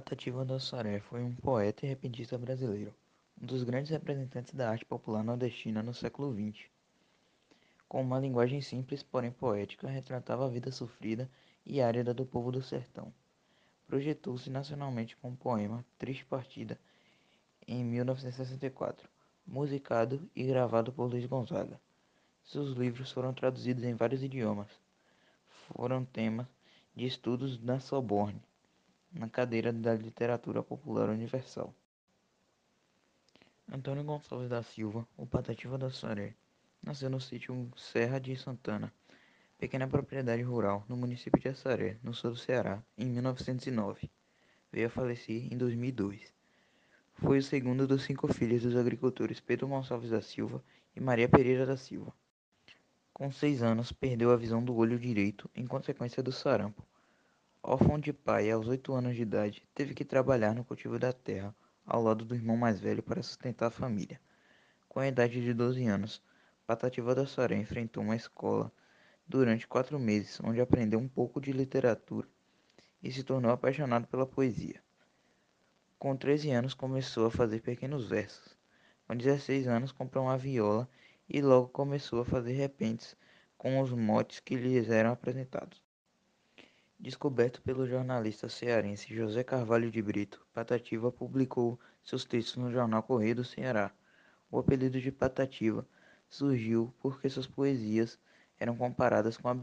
Patativa do Assaré foi um poeta e repentista brasileiro, um dos grandes representantes da arte popular nordestina no século XX. Com uma linguagem simples, porém poética, retratava a vida sofrida e árida do povo do sertão. Projetou-se nacionalmente com o poema Triste Partida, em 1964, musicado e gravado por Luiz Gonzaga. Seus livros foram traduzidos em vários idiomas. Foram temas de estudos na Sorbonne na cadeira da Literatura Popular Universal. Antônio Gonçalves da Silva, o Patativa da Saré, nasceu no sítio Serra de Santana, pequena propriedade rural no município de Assaré, no sul do Ceará, em 1909. Veio a falecer em 2002. Foi o segundo dos cinco filhos dos agricultores Pedro Gonçalves da Silva e Maria Pereira da Silva. Com seis anos, perdeu a visão do olho direito em consequência do sarampo Órfão de pai aos oito anos de idade, teve que trabalhar no cultivo da terra, ao lado do irmão mais velho para sustentar a família. Com a idade de 12 anos, Patativa da Saré enfrentou uma escola durante quatro meses, onde aprendeu um pouco de literatura e se tornou apaixonado pela poesia. Com 13 anos, começou a fazer pequenos versos. Com 16 anos, comprou uma viola e logo começou a fazer repentes com os motes que lhes eram apresentados. Descoberto pelo jornalista cearense José Carvalho de Brito, Patativa publicou seus textos no jornal Correio do Ceará. O apelido de Patativa surgiu porque suas poesias eram comparadas com a